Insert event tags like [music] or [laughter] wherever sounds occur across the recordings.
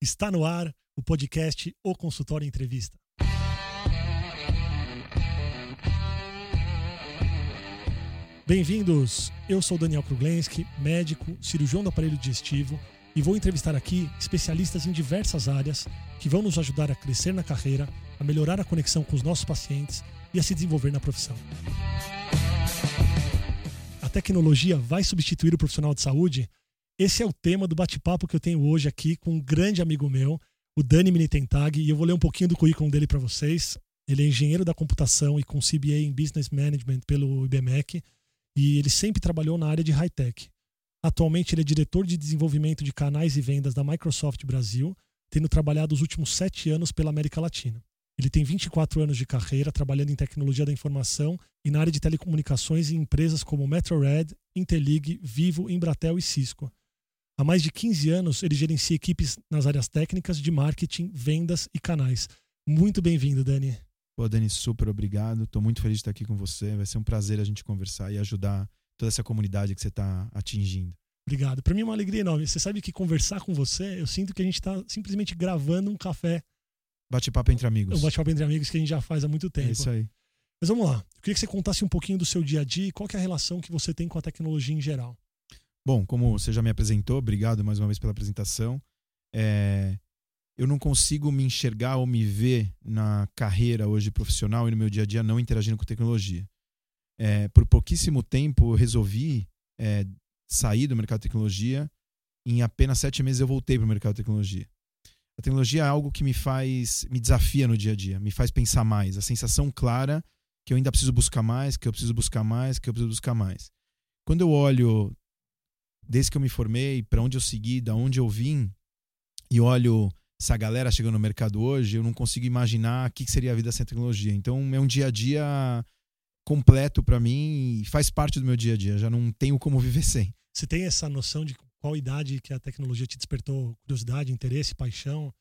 Está no ar o podcast O Consultório Entrevista. Bem-vindos! Eu sou Daniel Kruglenski, médico, cirurgião do aparelho digestivo e vou entrevistar aqui especialistas em diversas áreas que vão nos ajudar a crescer na carreira, a melhorar a conexão com os nossos pacientes e a se desenvolver na profissão. A tecnologia vai substituir o profissional de saúde? Esse é o tema do bate-papo que eu tenho hoje aqui com um grande amigo meu, o Dani Minitentag, e eu vou ler um pouquinho do currículo dele para vocês. Ele é engenheiro da computação e com CBA em Business Management pelo IBMEC, e ele sempre trabalhou na área de high-tech. Atualmente ele é diretor de desenvolvimento de canais e vendas da Microsoft Brasil, tendo trabalhado os últimos sete anos pela América Latina. Ele tem 24 anos de carreira trabalhando em tecnologia da informação e na área de telecomunicações em empresas como MetroRed, Interlig, Vivo, Embratel e Cisco. Há mais de 15 anos, ele gerencia equipes nas áreas técnicas de marketing, vendas e canais. Muito bem-vindo, Dani. Pô, Dani, super obrigado. Estou muito feliz de estar aqui com você. Vai ser um prazer a gente conversar e ajudar toda essa comunidade que você está atingindo. Obrigado. Para mim é uma alegria enorme. Você sabe que conversar com você, eu sinto que a gente está simplesmente gravando um café. Bate-papo entre amigos. Um bate-papo entre amigos que a gente já faz há muito tempo. É isso aí. Mas vamos lá. Eu queria que você contasse um pouquinho do seu dia a dia e qual é a relação que você tem com a tecnologia em geral. Bom, como você já me apresentou, obrigado mais uma vez pela apresentação. É, eu não consigo me enxergar ou me ver na carreira hoje profissional e no meu dia a dia não interagindo com tecnologia. É, por pouquíssimo tempo eu resolvi é, sair do mercado de tecnologia. Em apenas sete meses eu voltei para o mercado de tecnologia. A tecnologia é algo que me faz, me desafia no dia a dia, me faz pensar mais. A sensação clara que eu ainda preciso buscar mais, que eu preciso buscar mais, que eu preciso buscar mais. Quando eu olho desde que eu me formei, para onde eu segui, da onde eu vim, e olho essa galera chegando no mercado hoje, eu não consigo imaginar o que seria a vida sem tecnologia. Então é um dia a dia completo para mim e faz parte do meu dia a dia. Já não tenho como viver [laughs] sem. Você tem essa noção de qual idade que a tecnologia te despertou curiosidade, interesse, paixão?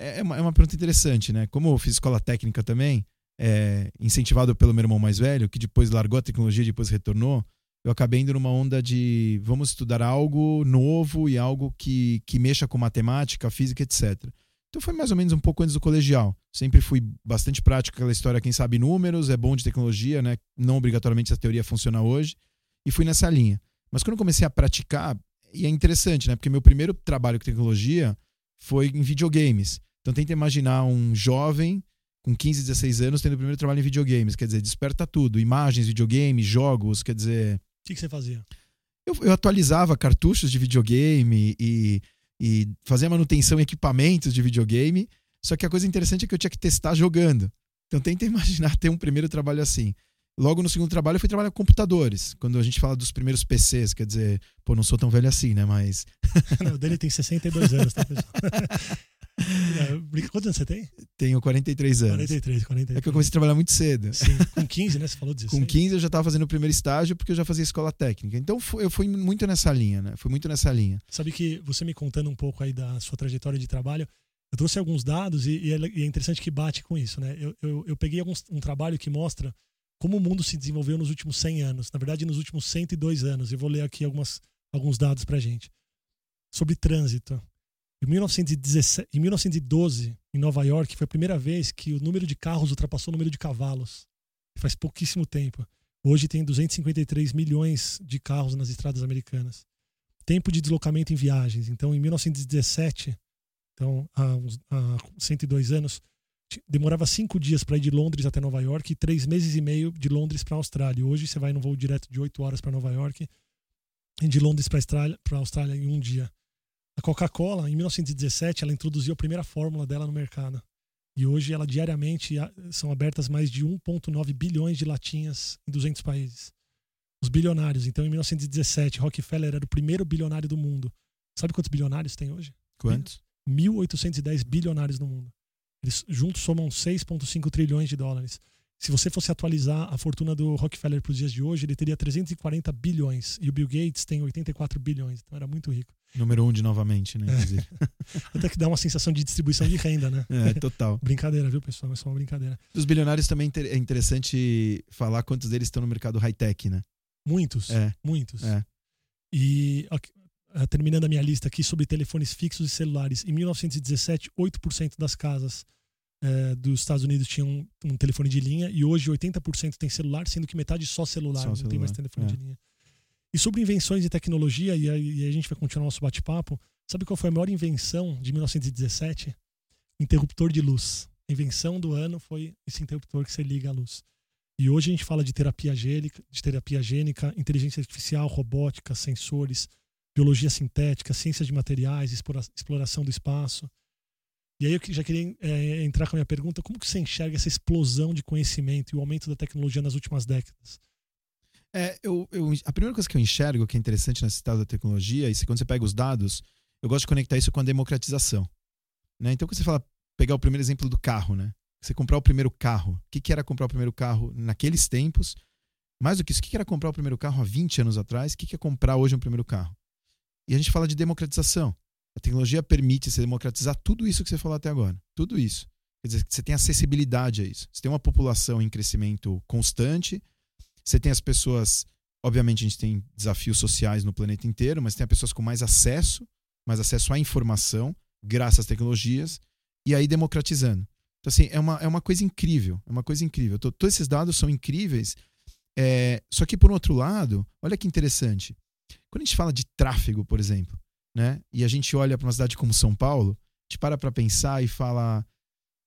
É uma, é uma pergunta interessante, né? Como eu fiz escola técnica também, é, incentivado pelo meu irmão mais velho, que depois largou a tecnologia e depois retornou, eu acabei indo numa onda de vamos estudar algo novo e algo que, que mexa com matemática, física, etc. Então foi mais ou menos um pouco antes do colegial. Sempre fui bastante prático aquela história, quem sabe números, é bom de tecnologia, né? Não obrigatoriamente essa teoria funciona hoje. E fui nessa linha. Mas quando comecei a praticar, e é interessante, né? Porque meu primeiro trabalho com tecnologia foi em videogames. Então tenta imaginar um jovem com 15, 16 anos tendo o primeiro trabalho em videogames. Quer dizer, desperta tudo. Imagens, videogames, jogos, quer dizer que, que você fazia? Eu, eu, atualizava cartuchos de videogame e, e fazia manutenção em equipamentos de videogame. Só que a coisa interessante é que eu tinha que testar jogando. Então tenta [laughs] imaginar ter um primeiro trabalho assim. Logo no segundo trabalho eu fui trabalhar com computadores. Quando a gente fala dos primeiros PCs, quer dizer, pô, não sou tão velho assim, né? Mas. [laughs] não, o dele tem 62 anos, tá, pessoal? [laughs] [laughs] Quantos anos você tem? Tenho 43 anos. 43, 43. É que eu comecei a trabalhar muito cedo. Sim, [laughs] com 15, né? Você falou 16. Com 15 eu já estava fazendo o primeiro estágio porque eu já fazia escola técnica. Então eu fui muito nessa linha, né? Fui muito nessa linha. Sabe que você me contando um pouco aí da sua trajetória de trabalho, eu trouxe alguns dados e, é, e é interessante que bate com isso, né? Eu, eu, eu peguei alguns, um trabalho que mostra como o mundo se desenvolveu nos últimos 100 anos. Na verdade, nos últimos 102 anos. Eu vou ler aqui algumas, alguns dados pra gente. Sobre trânsito. Em, 1917, em 1912, em Nova York, foi a primeira vez que o número de carros ultrapassou o número de cavalos. Faz pouquíssimo tempo. Hoje tem 253 milhões de carros nas estradas americanas. Tempo de deslocamento em viagens. Então, em 1917, então há, uns, há 102 anos, demorava cinco dias para ir de Londres até Nova York e três meses e meio de Londres para a Austrália. Hoje você vai num voo direto de oito horas para Nova York e de Londres para a Austrália em um dia. A Coca-Cola, em 1917, ela introduziu a primeira fórmula dela no mercado. E hoje ela diariamente são abertas mais de 1,9 bilhões de latinhas em 200 países. Os bilionários, então em 1917, Rockefeller era o primeiro bilionário do mundo. Sabe quantos bilionários tem hoje? Quantos? 1.810 bilionários no mundo. Eles juntos somam 6,5 trilhões de dólares. Se você fosse atualizar a fortuna do Rockefeller para os dias de hoje, ele teria 340 bilhões. E o Bill Gates tem 84 bilhões. Então era muito rico. Número um de novamente, né? Inclusive. [laughs] Até que dá uma sensação de distribuição de renda, né? É, total. brincadeira, viu, pessoal? É só uma brincadeira. Dos bilionários também é interessante falar quantos deles estão no mercado high-tech, né? Muitos. É. Muitos. É. E uh, terminando a minha lista aqui sobre telefones fixos e celulares. Em 1917, 8% das casas uh, dos Estados Unidos tinham um, um, telefone de linha e hoje 80% tem celular, sendo que metade só celular, só não celular. tem mais telefone é. de linha. E sobre invenções e tecnologia, e a, e a gente vai continuar nosso bate-papo, sabe qual foi a maior invenção de 1917? Interruptor de luz. A invenção do ano foi esse interruptor que você liga a luz. E hoje a gente fala de terapia gênica, de terapia gênica, inteligência artificial, robótica, sensores, biologia sintética, ciência de materiais, exploração do espaço. E aí eu já queria é, entrar com a minha pergunta, como que você enxerga essa explosão de conhecimento e o aumento da tecnologia nas últimas décadas? É, eu, eu, a primeira coisa que eu enxergo que é interessante nesse estado da tecnologia, e quando você pega os dados, eu gosto de conectar isso com a democratização. Né? Então, quando você fala, pegar o primeiro exemplo do carro, né? Você comprar o primeiro carro. O que, que era comprar o primeiro carro naqueles tempos? Mais do que isso, o que, era comprar o primeiro carro há 20 anos atrás? O que é comprar hoje um primeiro carro? E a gente fala de democratização. A tecnologia permite você democratizar tudo isso que você falou até agora. Tudo isso. Quer dizer, você tem acessibilidade a isso. Você tem uma população em crescimento constante você tem as pessoas, obviamente a gente tem desafios sociais no planeta inteiro, mas tem as pessoas com mais acesso, mais acesso à informação, graças às tecnologias, e aí democratizando. Então, assim, é uma, é uma coisa incrível, é uma coisa incrível. Todos esses dados são incríveis, é, só que, por outro lado, olha que interessante. Quando a gente fala de tráfego, por exemplo, né, e a gente olha para uma cidade como São Paulo, a gente para para pensar e fala: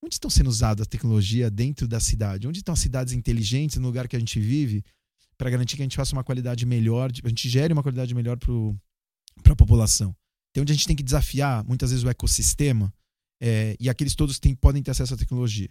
Onde estão sendo usadas a tecnologia dentro da cidade? Onde estão as cidades inteligentes no lugar que a gente vive para garantir que a gente faça uma qualidade melhor, a gente gere uma qualidade melhor para a população? Então, onde a gente tem que desafiar muitas vezes o ecossistema é, e aqueles todos que tem, podem ter acesso à tecnologia.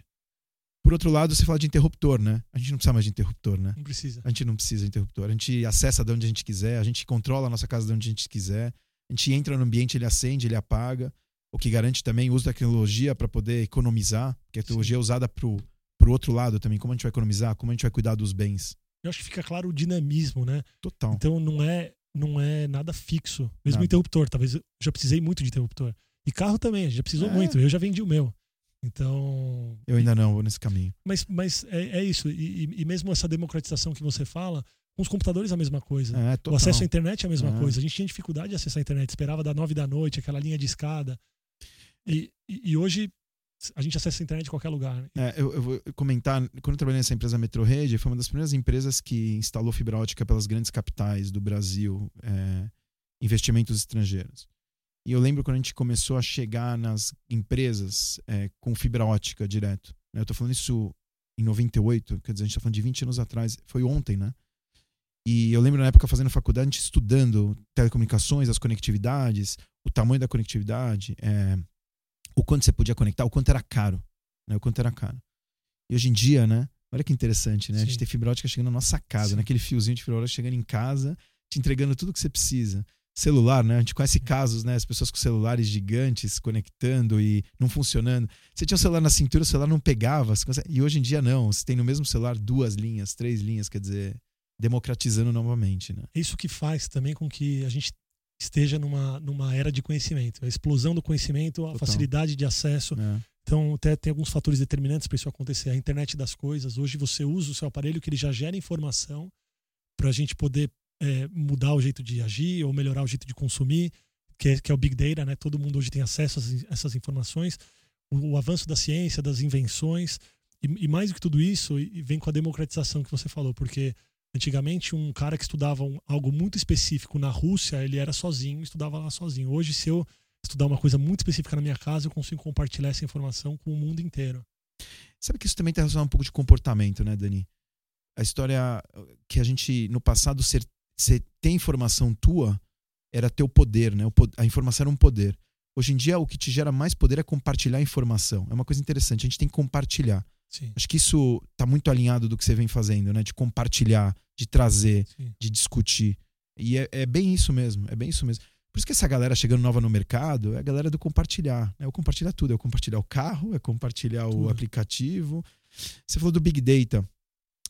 Por outro lado, você fala de interruptor, né? A gente não precisa mais de interruptor, né? Não precisa. A gente não precisa de interruptor. A gente acessa de onde a gente quiser, a gente controla a nossa casa de onde a gente quiser. A gente entra no ambiente, ele acende, ele apaga o que garante também o uso da tecnologia para poder economizar, porque a tecnologia Sim. é usada para o outro lado também. Como a gente vai economizar? Como a gente vai cuidar dos bens? Eu acho que fica claro o dinamismo, né? Total. Então não é, não é nada fixo. Mesmo nada. interruptor, talvez eu já precisei muito de interruptor. E carro também, já precisou é. muito. Eu já vendi o meu. Então. Eu ainda não, vou nesse caminho. Mas, mas é, é isso. E, e, mesmo essa democratização que você fala, com os computadores é a mesma coisa. É, o acesso à internet é a mesma é. coisa. A gente tinha dificuldade de acessar a internet, esperava da nove da noite, aquela linha de escada. E, e, hoje a gente acessa a internet de qualquer lugar. Né? É, eu, eu, vou comentar, quando eu trabalhei nessa empresa Metrorede, foi uma das primeiras empresas que instalou fibra ótica pelas grandes capitais do Brasil, é, investimentos estrangeiros. E eu lembro quando a gente começou a chegar nas empresas é, com fibra ótica direto. Né? Eu estou falando isso em 98, quer dizer, a gente está falando de 20 anos atrás, foi ontem, né? E eu lembro na época fazendo faculdade, a gente estudando telecomunicações, as conectividades, o tamanho da conectividade, é, o quanto você podia conectar, o quanto era caro. Né? O quanto era caro. E hoje em dia, né? Olha que interessante, né? Sim. A gente tem fibra ótica chegando na nossa casa, Sim. naquele fiozinho de fibra ótica chegando em casa, te entregando tudo que você precisa. Celular, né? A gente conhece casos, né? As pessoas com celulares gigantes conectando e não funcionando. Você tinha o celular na cintura, o celular não pegava. E hoje em dia não. Você tem no mesmo celular duas linhas, três linhas, quer dizer, democratizando novamente, né? Isso que faz também com que a gente esteja numa, numa era de conhecimento. A explosão do conhecimento, a Total. facilidade de acesso. É. Então, até tem alguns fatores determinantes para isso acontecer. A internet das coisas. Hoje você usa o seu aparelho que ele já gera informação para a gente poder é, mudar o jeito de agir ou melhorar o jeito de consumir, que é, que é o Big Data, né? Todo mundo hoje tem acesso a essas informações. O, o avanço da ciência, das invenções. E, e mais do que tudo isso, e vem com a democratização que você falou, porque Antigamente, um cara que estudava um, algo muito específico na Rússia, ele era sozinho, estudava lá sozinho. Hoje, se eu estudar uma coisa muito específica na minha casa, eu consigo compartilhar essa informação com o mundo inteiro. Sabe que isso também tem relacionado um pouco de comportamento, né, Dani? A história que a gente, no passado, ser, ser ter informação tua era teu poder, né? A informação era um poder. Hoje em dia, o que te gera mais poder é compartilhar informação. É uma coisa interessante, a gente tem que compartilhar. Sim. Acho que isso está muito alinhado do que você vem fazendo, né? De compartilhar, de trazer, Sim. de discutir. E é, é, bem isso mesmo, é bem isso mesmo. Por isso que essa galera chegando nova no mercado é a galera do compartilhar. É o compartilhar tudo, é o compartilhar o carro, é compartilhar tudo. o aplicativo. Você falou do Big Data.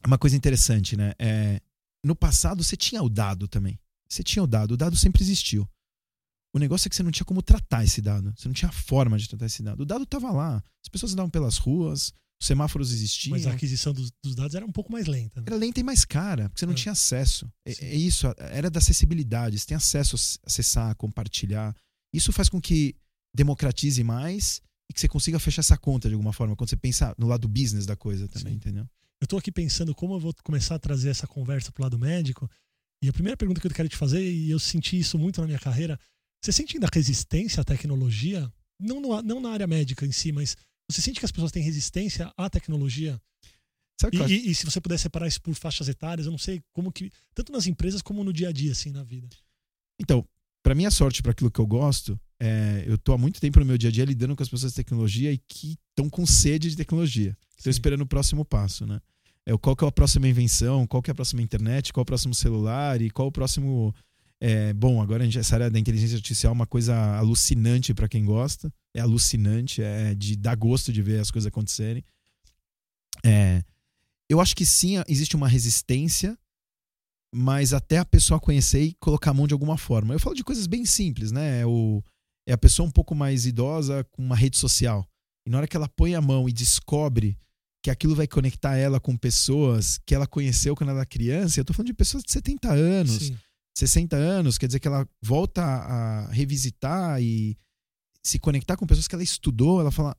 É uma coisa interessante, né? É, no passado você tinha o dado também. Você tinha o dado, o dado sempre existiu. O negócio é que você não tinha como tratar esse dado. Você não tinha forma de tratar esse dado. O dado estava lá. As pessoas andavam pelas ruas, Os semáforos existiam. Mas a aquisição dos, dos dados era um pouco mais lenta. Né? Era lenta e mais cara, porque você não É. tinha acesso. É, é isso, era da acessibilidade. Você tem acesso a acessar, compartilhar. Isso faz com que democratize mais e que você consiga fechar essa conta de alguma forma, quando você pensa no lado business da coisa também, Sim. entendeu? Eu tô aqui pensando como eu vou começar a trazer essa conversa pro lado médico. E a primeira pergunta que eu quero te fazer, e eu senti isso muito na minha carreira, você sente ainda resistência à tecnologia? Não, no- não na área médica em si, mas você sente que as pessoas têm resistência à tecnologia? E, eu e- e se você puder separar isso por faixas etárias, eu não sei como que. Tanto nas empresas como no dia a dia, assim, na vida. Então, para minha sorte, para aquilo que eu gosto, é, eu tô há muito tempo no meu dia a dia lidando com as pessoas de tecnologia e que estão com sede de tecnologia. Sim. esperando o próximo passo, né? É, qual que é a próxima invenção, qual que é a próxima internet, qual é o próximo celular e qual o próximo... é, bom, agora a gente, essa área da inteligência artificial é uma coisa alucinante para quem gosta. É alucinante, é de dar gosto de ver as coisas acontecerem. É, eu acho que sim, existe uma resistência, mas até a pessoa conhecer e colocar a mão de alguma forma. Eu falo de coisas bem simples, né? É, o, é a pessoa um pouco mais idosa com uma rede social. E na hora que ela põe a mão e descobre que aquilo vai conectar ela com pessoas que ela conheceu quando ela era criança, eu tô falando de pessoas de 70 anos, Sim. 60 anos, quer dizer que ela volta a revisitar e se conectar com pessoas que ela estudou, ela fala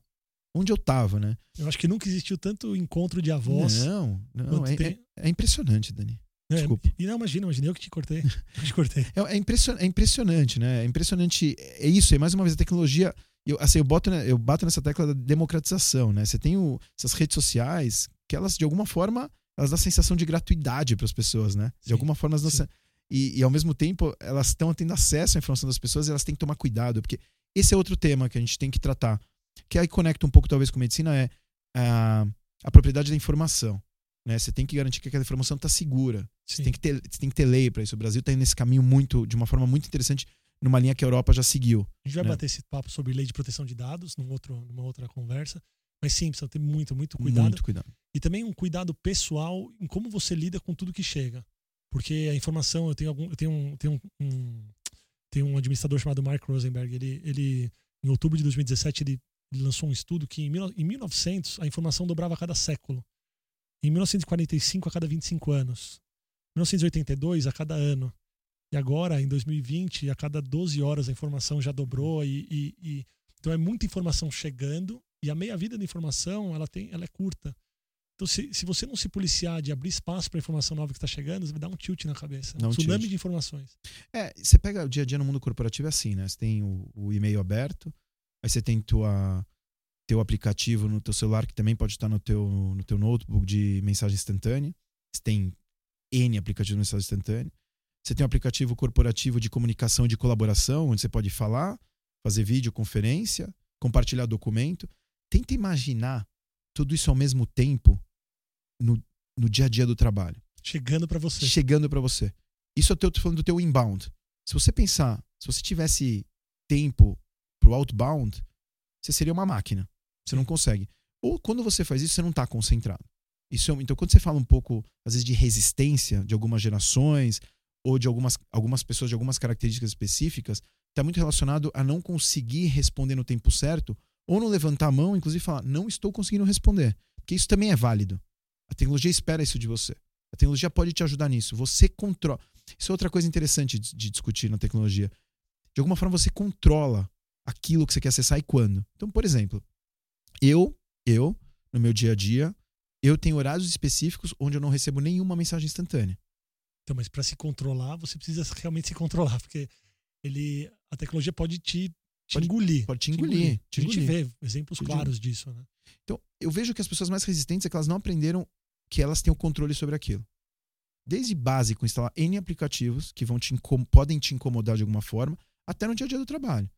onde eu tava, né? Eu acho que nunca existiu tanto encontro de avós. Não, não, é, tem- é- é impressionante, Dani. É, desculpa. E não, imagina, imagina, eu que te cortei. [laughs] Eu te cortei. É, é impression- é impressionante, né? É impressionante. É isso, é mais uma vez a tecnologia. Eu, assim, eu, boto, né, eu bato nessa tecla da democratização, né? Você tem o- essas redes sociais que elas, de alguma forma, elas dão a sensação de gratuidade para as pessoas, né? De Sim, alguma forma, elas dão e, e ao mesmo tempo, elas estão tendo acesso à informação das pessoas e elas têm que tomar cuidado, porque esse é outro tema que a gente tem que tratar, que aí conecta um pouco, talvez, com medicina, é a, a propriedade da informação. Né? Você tem que garantir que aquela informação está segura. Você tem que ter, você tem que ter lei para isso. O Brasil está nesse caminho muito, de uma forma muito interessante, numa linha que a Europa já seguiu. A gente vai né? bater esse papo sobre lei de proteção de dados num outro, numa outra conversa. Mas sim, precisa ter muito, muito cuidado. Muito cuidado. E também um cuidado pessoal em como você lida com tudo que chega. Porque a informação, eu tenho algum. Eu tenho um, tenho um, um, tenho um administrador chamado Mark Rosenberg. Ele, ele, em outubro de 2017, ele, ele lançou um estudo que em, mil- em 1900 a informação dobrava a cada século. Em 1945, a cada 25 anos. Em 1982, a cada ano. E agora, em 2020, a cada 12 horas a informação já dobrou. E, e- e- então é muita informação chegando e a meia-vida da informação ela, tem, ela é curta. Então, se, se você não se policiar de abrir espaço para a informação nova que está chegando, você vai dar um tilt na cabeça. Dá um um tsunami tilt. de informações. É, você pega o dia a dia no mundo corporativo é assim, né? Você tem o, o e-mail aberto, aí você tem tua, teu aplicativo no teu celular, que também pode estar no teu, no teu notebook de mensagem instantânea. Você tem N aplicativos de mensagem instantânea. Você tem um aplicativo corporativo de comunicação e de colaboração, onde você pode falar, fazer videoconferência, compartilhar documento. Tenta imaginar tudo isso ao mesmo tempo no, no dia a dia do trabalho Chegando para você. chegando para você. Isso eu tô tô falando do teu inbound. Se você pensar, se você tivesse tempo pro outbound, você seria uma máquina. Você não consegue. Ou quando você faz isso, você não está concentrado. Isso é- então, quando você fala um pouco, às vezes, de resistência de algumas gerações ou de algumas, algumas pessoas de algumas características específicas, está muito relacionado a não conseguir responder no tempo certo ou não levantar a mão, inclusive falar, não estou conseguindo responder. Porque isso também é válido. A tecnologia espera isso de você. A tecnologia pode te ajudar nisso. Você controla. Isso é outra coisa interessante de, de discutir na tecnologia. De alguma forma, você controla aquilo que você quer acessar e quando. Então, por exemplo, eu, eu, no meu dia a dia, eu tenho horários específicos onde eu não recebo nenhuma mensagem instantânea. Então, mas para se controlar, você precisa realmente se controlar, porque ele, a tecnologia pode te, te Pode- engolir. pode te engolir, te A gente engolir. vê exemplos Te claros disso, né? Então, eu vejo que as pessoas mais resistentes é que elas não aprenderam que elas têm o controle sobre aquilo. Desde básico, instalar N aplicativos que vão te podem te incomodar de alguma forma, até no dia a dia do trabalho.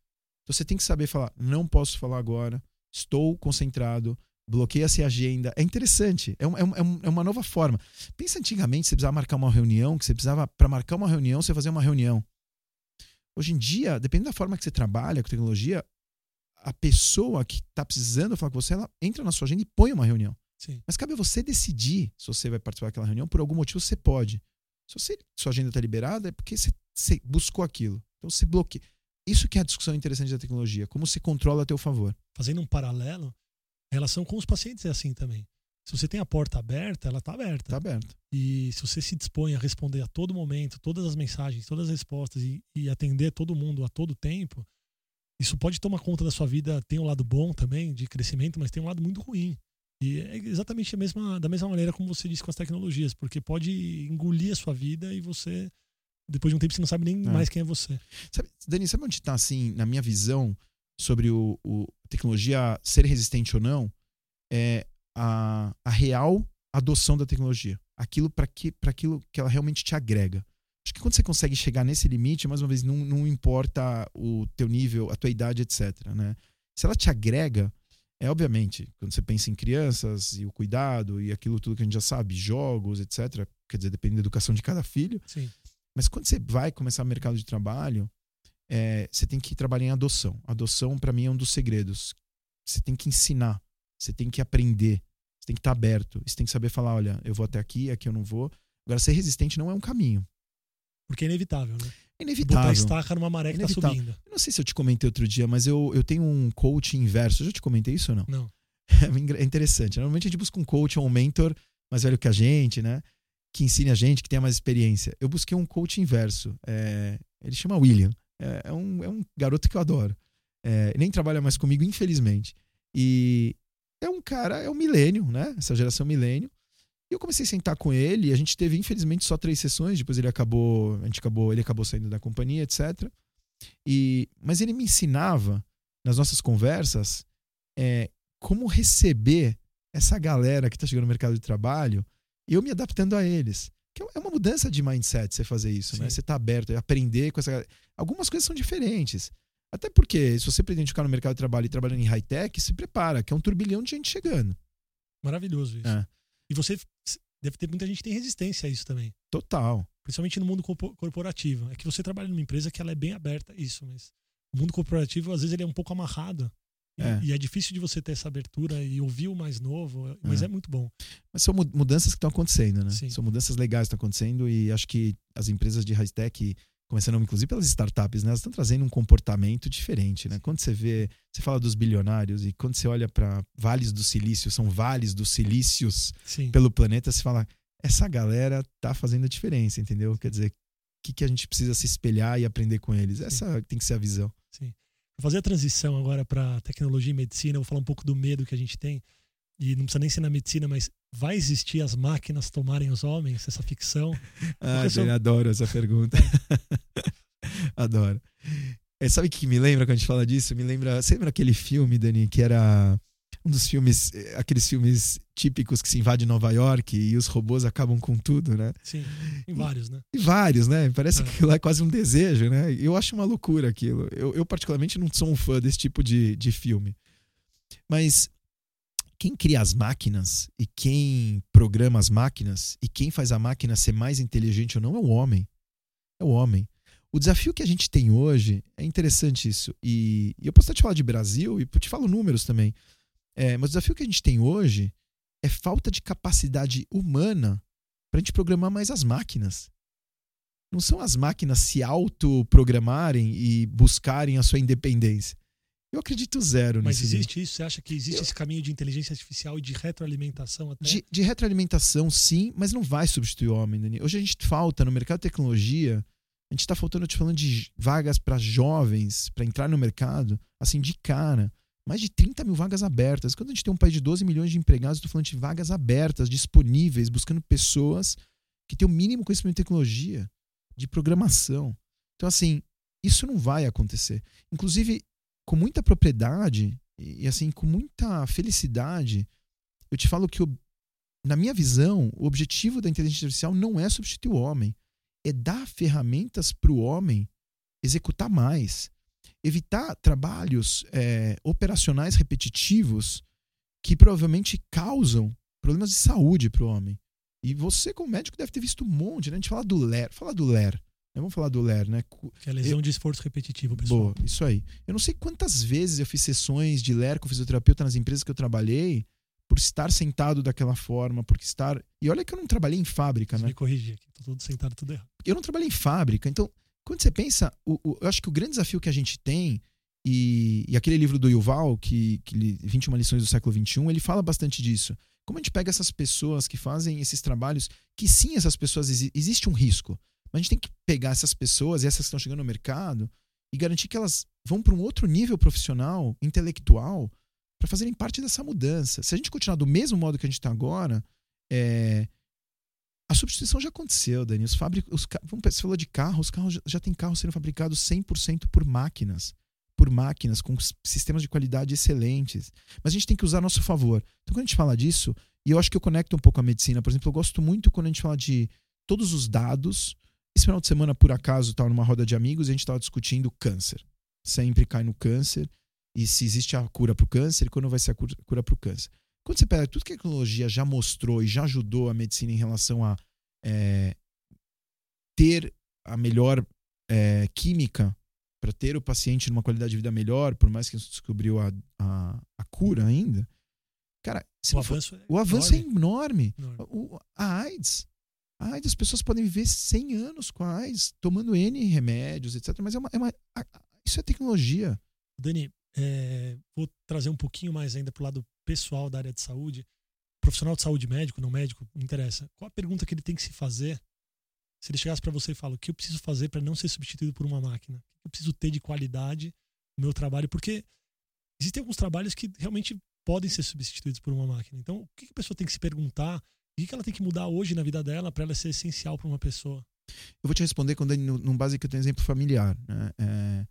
Então, você tem que saber falar, não posso falar agora, estou concentrado, bloqueia essa agenda. É interessante, é, é um- é um- é uma nova forma. Pensa antigamente, você precisava marcar uma reunião, que você precisava, para marcar uma reunião, você fazia uma reunião. Hoje em dia, dependendo da forma que você trabalha com tecnologia, a pessoa que está precisando falar com você, ela entra na sua agenda e põe uma reunião. Sim. Mas cabe a você decidir se você vai participar daquela reunião. Por algum motivo, você pode. Se você, sua agenda está liberada, é porque você, você buscou aquilo. Então, você bloqueia. Isso que é a discussão interessante da tecnologia. Como você controla a teu favor. Fazendo um paralelo, A relação com os pacientes é assim também. Se você tem a porta aberta, ela está aberta. Está aberta. E se você se dispõe a responder a todo momento, todas as mensagens, todas as respostas e, e atender todo mundo a todo tempo, isso pode tomar conta da sua vida. Tem um lado bom também de crescimento, mas tem um lado muito ruim. E é exatamente a mesma, da mesma maneira como você disse com as tecnologias, porque pode engolir a sua vida e você, depois de um tempo, você não sabe nem é. mais quem é você. Sabe, Dani, sabe onde está, assim, na minha visão, sobre o, o tecnologia ser resistente ou não? É a, a real adoção da tecnologia. Aquilo para que, aquilo que ela realmente te agrega. Acho que quando você consegue chegar nesse limite, mais uma vez, não, não importa o teu nível, a tua idade, etc. Né? Se ela te agrega, é obviamente, quando você pensa em crianças e o cuidado e aquilo tudo que a gente já sabe, jogos, etc. Quer dizer, depende da educação de cada filho. Sim. Mas quando você vai começar o mercado de trabalho, é, você tem que trabalhar em adoção. Adoção, para mim, é um dos segredos. Você tem que ensinar, você tem que aprender, tem que estar tá aberto, você tem que saber falar: olha, eu vou até aqui, aqui eu não vou. Agora, ser resistente não é um caminho. Porque é inevitável, né? É inevitável. Botar estaca numa maré que é tá subindo. Eu não sei se eu te comentei outro dia, mas eu, eu tenho um coach inverso. Eu já te comentei isso ou não? Não. [laughs] É interessante. Normalmente a gente busca um coach ou um mentor mais velho que a gente, né? Que ensine a gente, que tenha mais experiência. Eu busquei um coach inverso. É, ele chama William. É, é, um, é um garoto que eu adoro. É, nem trabalha mais comigo, infelizmente. E é um cara, é um milênio, né? Essa geração milênio. E eu comecei a sentar com ele, e a gente teve, infelizmente, só três sessões, depois ele acabou, a gente acabou, ele acabou saindo da companhia, etc. E, mas ele me ensinava, nas nossas conversas, é, como receber essa galera que está chegando no mercado de trabalho e eu me adaptando a eles. Que é uma mudança de mindset você fazer isso, né? Sim. né? Você tá aberto a aprender com essa. Algumas coisas são diferentes. Até porque, se você pretende ficar no mercado de trabalho e trabalhando em high-tech, se prepara, que é um turbilhão de gente chegando. Maravilhoso isso. É. E você deve ter muita gente que tem resistência a isso também. Total. Principalmente no mundo corporativo. É que você trabalha numa empresa que ela é bem aberta a isso, mas o mundo corporativo, às vezes, ele é um pouco amarrado. E é, e é difícil de você ter essa abertura e ouvir o mais novo, mas é, é muito bom. Mas são mudanças que estão acontecendo, né? Sim. São mudanças legais que estão acontecendo e acho que as empresas de high-tech começando inclusive pelas startups, né? Elas estão trazendo um comportamento diferente, né? Quando você vê, você fala dos bilionários e quando você olha para vales do silício, são vales dos silícios Sim. pelo planeta, você fala, essa galera tá fazendo a diferença, entendeu? Quer dizer, o que, que a gente precisa se espelhar e aprender com eles? Essa Sim. tem que ser a visão. Sim. Vou fazer a transição agora para tecnologia e medicina, vou falar um pouco do medo que a gente tem e não precisa nem ser na medicina, mas vai existir as máquinas tomarem os homens, essa ficção? [laughs] Ah, eu sou... adoro essa pergunta. [laughs] adoro. É, sabe o que me lembra quando a gente fala disso? Me lembra. Você lembra aquele filme, Dani, que era um dos filmes, aqueles filmes típicos que se invade Nova York e os robôs acabam com tudo, né? Sim, em vários, né? Em vários, né? Parece é. que aquilo é quase um desejo, né? Eu acho uma loucura aquilo. Eu, eu particularmente, não sou um fã desse tipo de, de filme. Mas quem cria as máquinas e quem programa as máquinas e quem faz a máquina ser mais inteligente ou não é o homem. É o homem. O desafio que a gente tem hoje é interessante isso. E, e eu posso até te falar de Brasil e te falo números também. É, mas o desafio que a gente tem hoje é falta de capacidade humana para a gente programar mais as máquinas. Não são as máquinas se autoprogramarem e buscarem a sua independência. Eu acredito zero Mas existe isso? Você acha que existe eu... esse caminho de inteligência artificial e de retroalimentação até? De, de retroalimentação, sim, mas não vai substituir o homem, Dani. Hoje a gente falta no mercado de tecnologia, a gente está faltando, te falando de vagas para jovens, para entrar no mercado, assim, de cara. Mais de 30 mil vagas abertas. Quando a gente tem um país de 12 milhões de empregados, estou falando de vagas abertas, disponíveis, buscando pessoas que têm o mínimo conhecimento de tecnologia, de programação. Então, assim, isso não vai acontecer. Inclusive, com muita propriedade e assim com muita felicidade, eu te falo que na minha visão, o objetivo da inteligência artificial não é substituir o homem, é dar ferramentas para o homem executar mais, evitar trabalhos é, operacionais repetitivos que provavelmente causam problemas de saúde para o homem. E você, como médico, deve ter visto um monte, né? A gente fala do LER, fala do LER. Vamos falar do LER, né? Que é a lesão eu... de esforço repetitivo, pessoal. Boa, isso aí. Eu não sei quantas vezes eu fiz sessões de LER com fisioterapeuta nas empresas que eu trabalhei por estar sentado daquela forma, por estar. E olha que eu não trabalhei em fábrica, Você né? Me corrigir aqui, tô todo sentado, tudo errado. Eu não trabalhei em fábrica, então, quando você pensa, o, o, eu acho que o grande desafio que a gente tem E, e aquele livro do Yuval, que, que 21 lições do século XXI, ele fala bastante disso. Como a gente pega essas pessoas que fazem esses trabalhos, que sim, essas pessoas, existe um risco, mas a gente tem que pegar essas pessoas essas que estão chegando no mercado e garantir que elas vão para um outro nível profissional, intelectual, para fazerem parte dessa mudança. Se a gente continuar do mesmo modo que a gente está agora, é... a substituição já aconteceu, Dani. Os fábricos, os, você falou de carro, os carros já tem carros sendo fabricados 100% por máquinas por máquinas com sistemas de qualidade excelentes. Mas a gente tem que usar a nosso favor. Então, quando a gente fala disso, e eu acho que eu conecto um pouco a medicina, por exemplo, eu gosto muito quando a gente fala de todos os dados. Esse final de semana, por acaso, estava numa roda de amigos e a gente estava discutindo câncer. Sempre cai no câncer e se existe a cura para o câncer e quando vai ser a cura para o câncer. Quando você pega tudo que a tecnologia já mostrou e já ajudou a medicina em relação a é, ter a melhor é, química para ter o paciente numa qualidade de vida melhor, por mais que não se descobriu a, a, a cura ainda, cara, o avanço, for, é, o avanço enorme. é enorme. O, a AIDS, a AIDS, as pessoas podem viver 100 anos com AIDS, tomando N remédios, etc. Mas é uma, é uma isso é tecnologia. Dani, é, vou trazer um pouquinho mais ainda para o lado pessoal da área de saúde. Profissional de saúde, médico, não médico, não interessa. Qual a pergunta que ele tem que se fazer se ele chegasse para você e fala o que eu preciso fazer para não ser substituído por uma máquina? O que eu preciso ter de qualidade no meu trabalho? Porque existem alguns trabalhos que realmente podem ser substituídos por uma máquina. Então, o que a pessoa tem que se perguntar? O que ela tem que mudar hoje na vida dela para ela ser essencial para uma pessoa? Eu vou te responder quando num base que eu tenho exemplo familiar. Né? É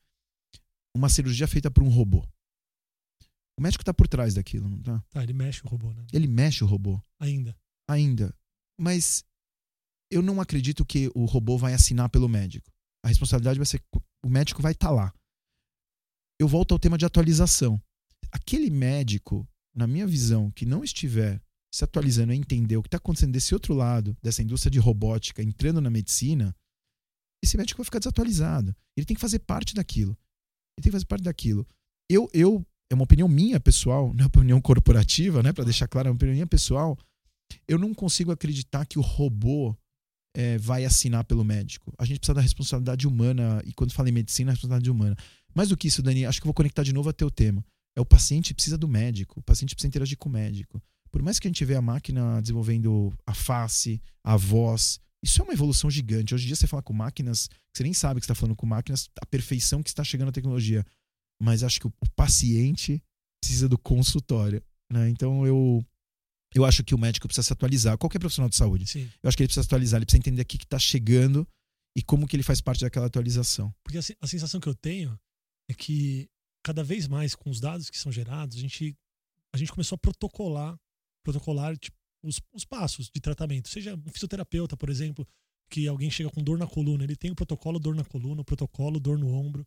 uma cirurgia feita por um robô. O médico está por trás daquilo, não tá? Tá, ele mexe o robô, né? Ele mexe o robô. Ainda. Ainda. Mas eu não acredito que o robô vai assinar pelo médico. A responsabilidade vai ser. O médico vai estar tá lá. Eu volto ao tema de atualização. Aquele médico, na minha visão, que não estiver se atualizando e entender o que está acontecendo desse outro lado, dessa indústria de robótica entrando na medicina, esse médico vai ficar desatualizado. Ele tem que fazer parte daquilo. Ele tem que fazer parte daquilo. Eu, eu é uma opinião minha pessoal, não é uma opinião corporativa, né? Para deixar claro, é uma opinião minha pessoal. Eu não consigo acreditar que o robô é, vai assinar pelo médico. A gente precisa da responsabilidade humana, e quando fala em medicina, a responsabilidade humana. Mais do que isso, Dani, acho que eu vou conectar de novo a teu tema. É o paciente precisa do médico, o paciente precisa interagir com o médico. Por mais que a gente vê a máquina desenvolvendo a face, a voz, isso é uma evolução gigante. Hoje em dia você fala com máquinas, você nem sabe que está falando com máquinas, a perfeição que está chegando a tecnologia. Mas acho que o paciente precisa do consultório. Né? Então eu eu acho que o médico precisa se atualizar. Qualquer profissional de saúde. Sim. Eu acho que ele precisa se atualizar, ele precisa entender o que está chegando e como que ele faz parte daquela atualização. Porque a, a, sensação que eu tenho é que cada vez mais com os dados que são gerados, a gente, a gente começou a protocolar, protocolar tipo, os, os passos de tratamento. Seja um fisioterapeuta, por exemplo, que alguém chega com dor na coluna, ele tem o protocolo dor na coluna, o protocolo dor no ombro,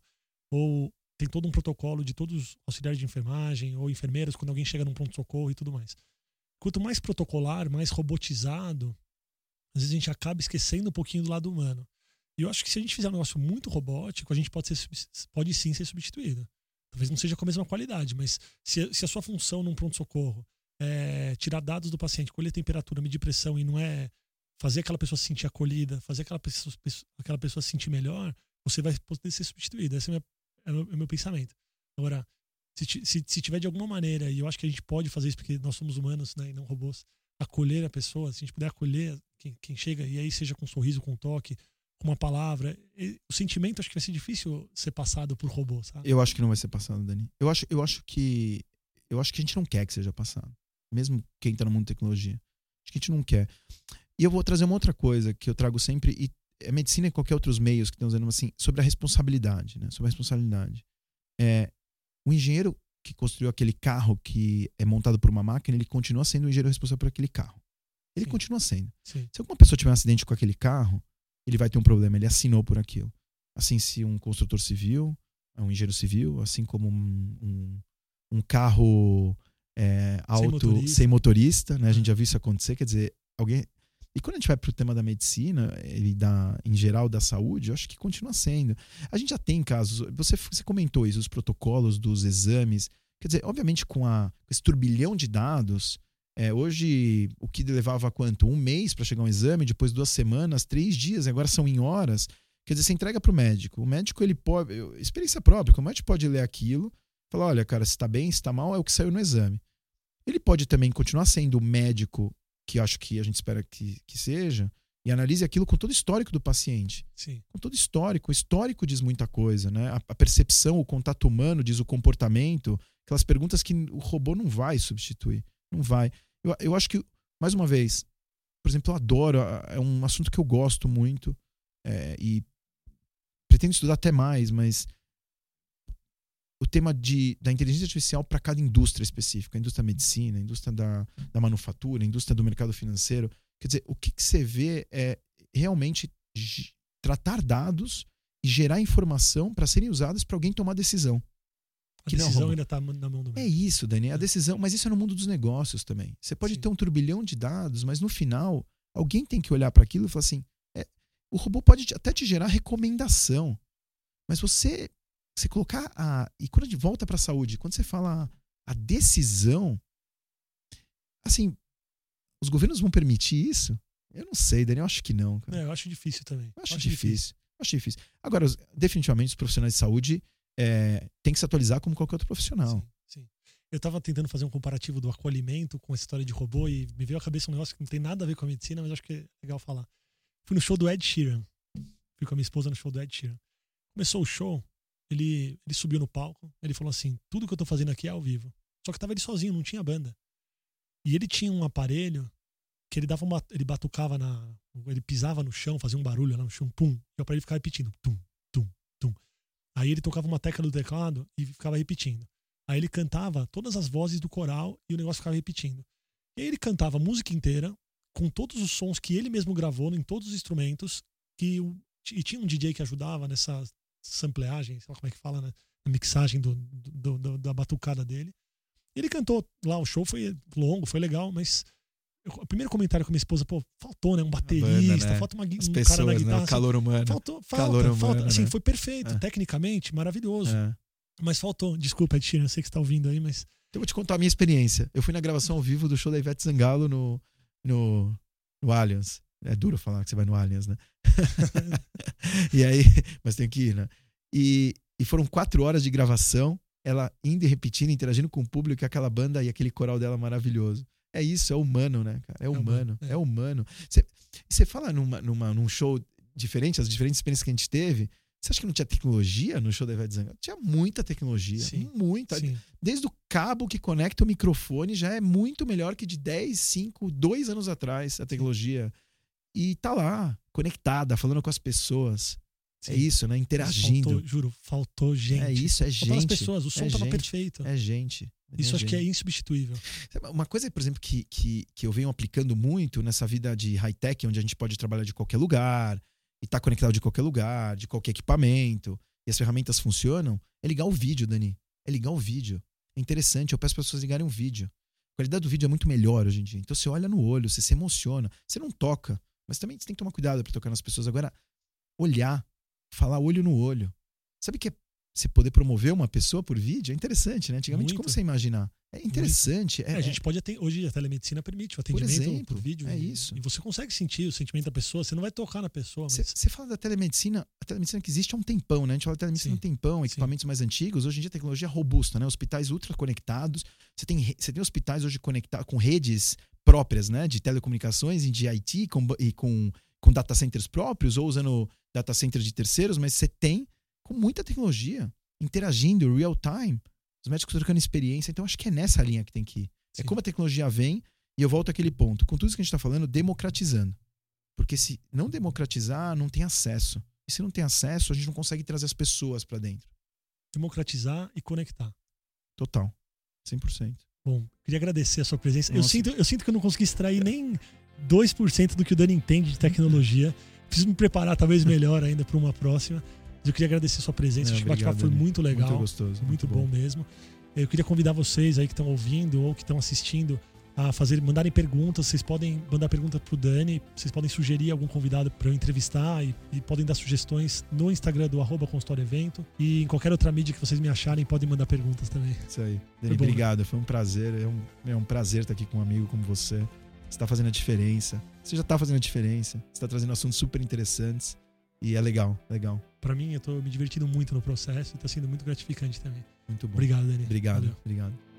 ou tem todo um protocolo de todos os auxiliares de enfermagem ou enfermeiros quando alguém chega num pronto-socorro e tudo mais. Quanto mais protocolar, mais robotizado, às vezes a gente acaba esquecendo um pouquinho do lado humano. E eu acho que se a gente fizer um negócio muito robótico, a gente pode, ser, pode sim ser substituído. Talvez não seja com a mesma qualidade, mas se, se a sua função num pronto-socorro é tirar dados do paciente, colher temperatura, medir pressão e não é fazer aquela pessoa se sentir acolhida, fazer aquela pessoa, aquela pessoa se sentir melhor, você vai poder ser substituído. Esse é, é o meu, é o meu pensamento. Agora, se, se, se, tiver de alguma maneira, e eu acho que a gente pode fazer isso porque nós somos humanos né, e não robôs, acolher a pessoa, se a gente puder acolher quem, quem chega, e aí seja com um sorriso, com um toque, com uma palavra, o sentimento acho que vai ser difícil ser passado por robô, sabe? Eu acho que não vai ser passado, Dani. Eu acho, eu acho que eu acho que a gente não quer que seja passado, mesmo quem está no mundo de tecnologia. Acho que a gente não quer. E eu vou trazer uma outra coisa que eu trago sempre e a medicina e qualquer outros meios que estão dizendo assim sobre a responsabilidade, né? Sobre a responsabilidade. É, o engenheiro que construiu aquele carro que é montado por uma máquina, ele continua sendo o engenheiro responsável por aquele carro. Ele Sim. continua sendo. Sim. Se alguma pessoa tiver um acidente com aquele carro, ele vai ter um problema, ele assinou por aquilo. Assim, se um construtor civil, um engenheiro civil, assim como um, um, um carro é, alto, sem motorista, sem motorista né? A gente já viu isso acontecer, quer dizer, alguém e quando a gente vai para o tema da medicina e da, em geral da saúde, eu acho que continua sendo. A gente já tem casos, você, você comentou isso, os protocolos dos exames. Quer dizer, obviamente, com, a, com esse turbilhão de dados, é, hoje o que levava quanto? Um mês para chegar um exame, depois duas semanas, três dias, agora são em horas. Quer dizer, você entrega para o médico. O médico, ele pode. Experiência própria, o médico pode ler aquilo, falar: olha, cara, se está bem, se está mal, é o que saiu no exame. Ele pode também continuar sendo o médico, que acho que a gente espera que, que seja, e analise aquilo com todo o histórico do paciente. Sim. Com todo o histórico. O histórico diz muita coisa, né? A, a, percepção, o contato humano diz o comportamento, aquelas perguntas que o robô não vai substituir. Não vai. Eu, eu acho que, mais uma vez, por exemplo, eu adoro, é um assunto que eu gosto muito é, e pretendo estudar até mais, mas o tema de, da inteligência artificial para cada indústria específica, a indústria da medicina, a indústria da, da manufatura, a indústria do mercado financeiro. Quer dizer, o que, que você vê é realmente tratar dados e gerar informação para serem usadas para alguém tomar decisão. A que decisão não, ainda está na mão do médico. É isso, Dani. A é. decisão, mas isso é no mundo dos negócios também. Você pode Sim. ter um turbilhão de dados, mas no final, alguém tem que olhar para aquilo e falar assim: é, o robô pode até te gerar recomendação, mas você você colocar a. E quando a gente volta para a saúde, quando você fala a decisão, assim, os governos vão permitir isso? Eu não sei, Daniel, eu acho que não. É, eu acho difícil também. Eu acho, acho difícil. difícil. Acho difícil. Agora, definitivamente, os profissionais de saúde é, têm que se atualizar como qualquer outro profissional. Sim, sim. Eu estava tentando fazer um comparativo do acolhimento com essa história de robô e me veio à cabeça um negócio que não tem nada a ver com a medicina, mas acho que é legal falar. Fui no show do Ed Sheeran. Fui com a minha esposa no show do Ed Sheeran. Começou o show, ele, ele subiu no palco, ele falou assim: tudo que eu tô fazendo aqui é ao vivo. Só que tava ele sozinho, não tinha banda. E ele tinha um aparelho que ele dava uma. Ele batucava na. Ele pisava no chão, fazia um barulho lá no chão, pum. E o aparelho ficava repetindo, tum, tum, tum. Aí ele tocava uma tecla do teclado e ficava repetindo. Aí ele cantava todas as vozes do coral e o negócio ficava repetindo. E aí ele cantava a música inteira, com todos os sons que ele mesmo gravou em todos os instrumentos, que, e tinha um DJ que ajudava nessa sampleagem, sei lá como é que fala, né? A mixagem do, do, do, da batucada dele. Ele cantou lá, o show foi longo, foi legal, mas o primeiro comentário com minha esposa, pô, faltou, né? Um baterista, banda, né? falta uma, As um pessoas, cara na guitarra. Né? O calor humano. Faltou, falta, calor humano, falta. Assim, né? foi perfeito, é. tecnicamente, maravilhoso. É. Mas faltou. Desculpa, Ed eu sei que você tá ouvindo aí, mas. Então eu vou te contar a minha experiência. Eu fui na gravação ao vivo do show da Ivete Zangalo no, no, no Allianz. É duro falar que você vai no Allianz, né? [laughs] e aí, mas tem que ir, né? E, e foram quatro horas de gravação, ela indo e repetindo, interagindo com o público, aquela banda e aquele coral dela maravilhoso. É isso, é humano, né, cara? É, é humano, é, é humano. Você fala numa, numa, num show diferente, as diferentes experiências que a gente teve, você acha que não tinha tecnologia no show da Ivete Zangalo? Tinha muita tecnologia. Sim, muita. Sim. Desde o cabo que conecta o microfone já é muito melhor que de 10, 5, 2 anos atrás a tecnologia. E tá lá, conectada, falando com as pessoas. É Sim. É isso, né? Interagindo. Faltou, juro, faltou gente. É isso, é gente. As pessoas, o som é tava perfeito. É gente. É isso acho que é insubstituível. Uma coisa, por exemplo, que, que, que eu venho aplicando muito nessa vida de high-tech, onde a gente pode trabalhar de qualquer lugar, e tá conectado de qualquer lugar, de qualquer equipamento, e as ferramentas funcionam, é ligar o vídeo, Dani. É ligar o vídeo. É interessante, eu peço para as pessoas ligarem um vídeo. A qualidade do vídeo é muito melhor hoje em dia. Então você olha no olho, você se emociona. Você não toca, mas também você tem que tomar cuidado para tocar nas pessoas. Agora, olhar, falar olho no olho. Sabe que é você poder promover uma pessoa por vídeo é interessante, né? Antigamente, Muito. como você imaginar? É interessante. É, é, a gente pode atender, hoje a telemedicina permite o atendimento por, exemplo, por vídeo. É isso. E você consegue sentir o sentimento da pessoa. Você não vai tocar na pessoa. Você mas... fala da telemedicina, a telemedicina que existe há um tempão, né? A gente fala da telemedicina há um tempão, equipamentos Sim. mais antigos. Hoje em dia a tecnologia é robusta, né? Hospitais ultra conectados. Você tem, você tem hospitais hoje conectados com redes próprias, né? De telecomunicações e de IT com, e com, com data centers próprios ou usando data centers de terceiros, mas você tem com muita tecnologia, interagindo, real time, os médicos trocando experiência. Então, acho que é nessa linha que tem que ir. É Sim. É como a tecnologia vem, e eu volto àquele ponto. Com tudo isso que a gente está falando, democratizando. Porque se não democratizar, não tem acesso. E se não tem acesso, a gente não consegue trazer as pessoas para dentro. Democratizar e conectar. Total. 100%. Bom, queria agradecer a sua presença. Eu sinto, eu sinto que eu não consegui extrair nem 2% do que o Dani entende de tecnologia. Preciso me preparar talvez melhor ainda para uma próxima. Mas eu queria agradecer a sua presença. Acho que o bate-papo foi muito legal. Muito gostoso. Muito, muito bom. bom mesmo. Eu queria convidar vocês aí que estão ouvindo ou que estão assistindo a fazer, mandarem perguntas. Vocês podem mandar pergunta pro Dani, vocês podem sugerir algum convidado para eu entrevistar e, e, podem dar sugestões no Instagram do arroba consultório evento e em qualquer outra mídia que vocês me acharem podem mandar perguntas também. Isso aí. Dani, foi obrigado. Foi um prazer. É um, é um prazer estar aqui com um amigo como você. Você está fazendo a diferença. Você já está fazendo a diferença. Você está trazendo assuntos super interessantes. E é legal, legal. Para mim, eu tô me divertindo muito no processo e tá sendo muito gratificante também. Muito bom. Obrigado, Dani. Obrigado, Valeu. obrigado.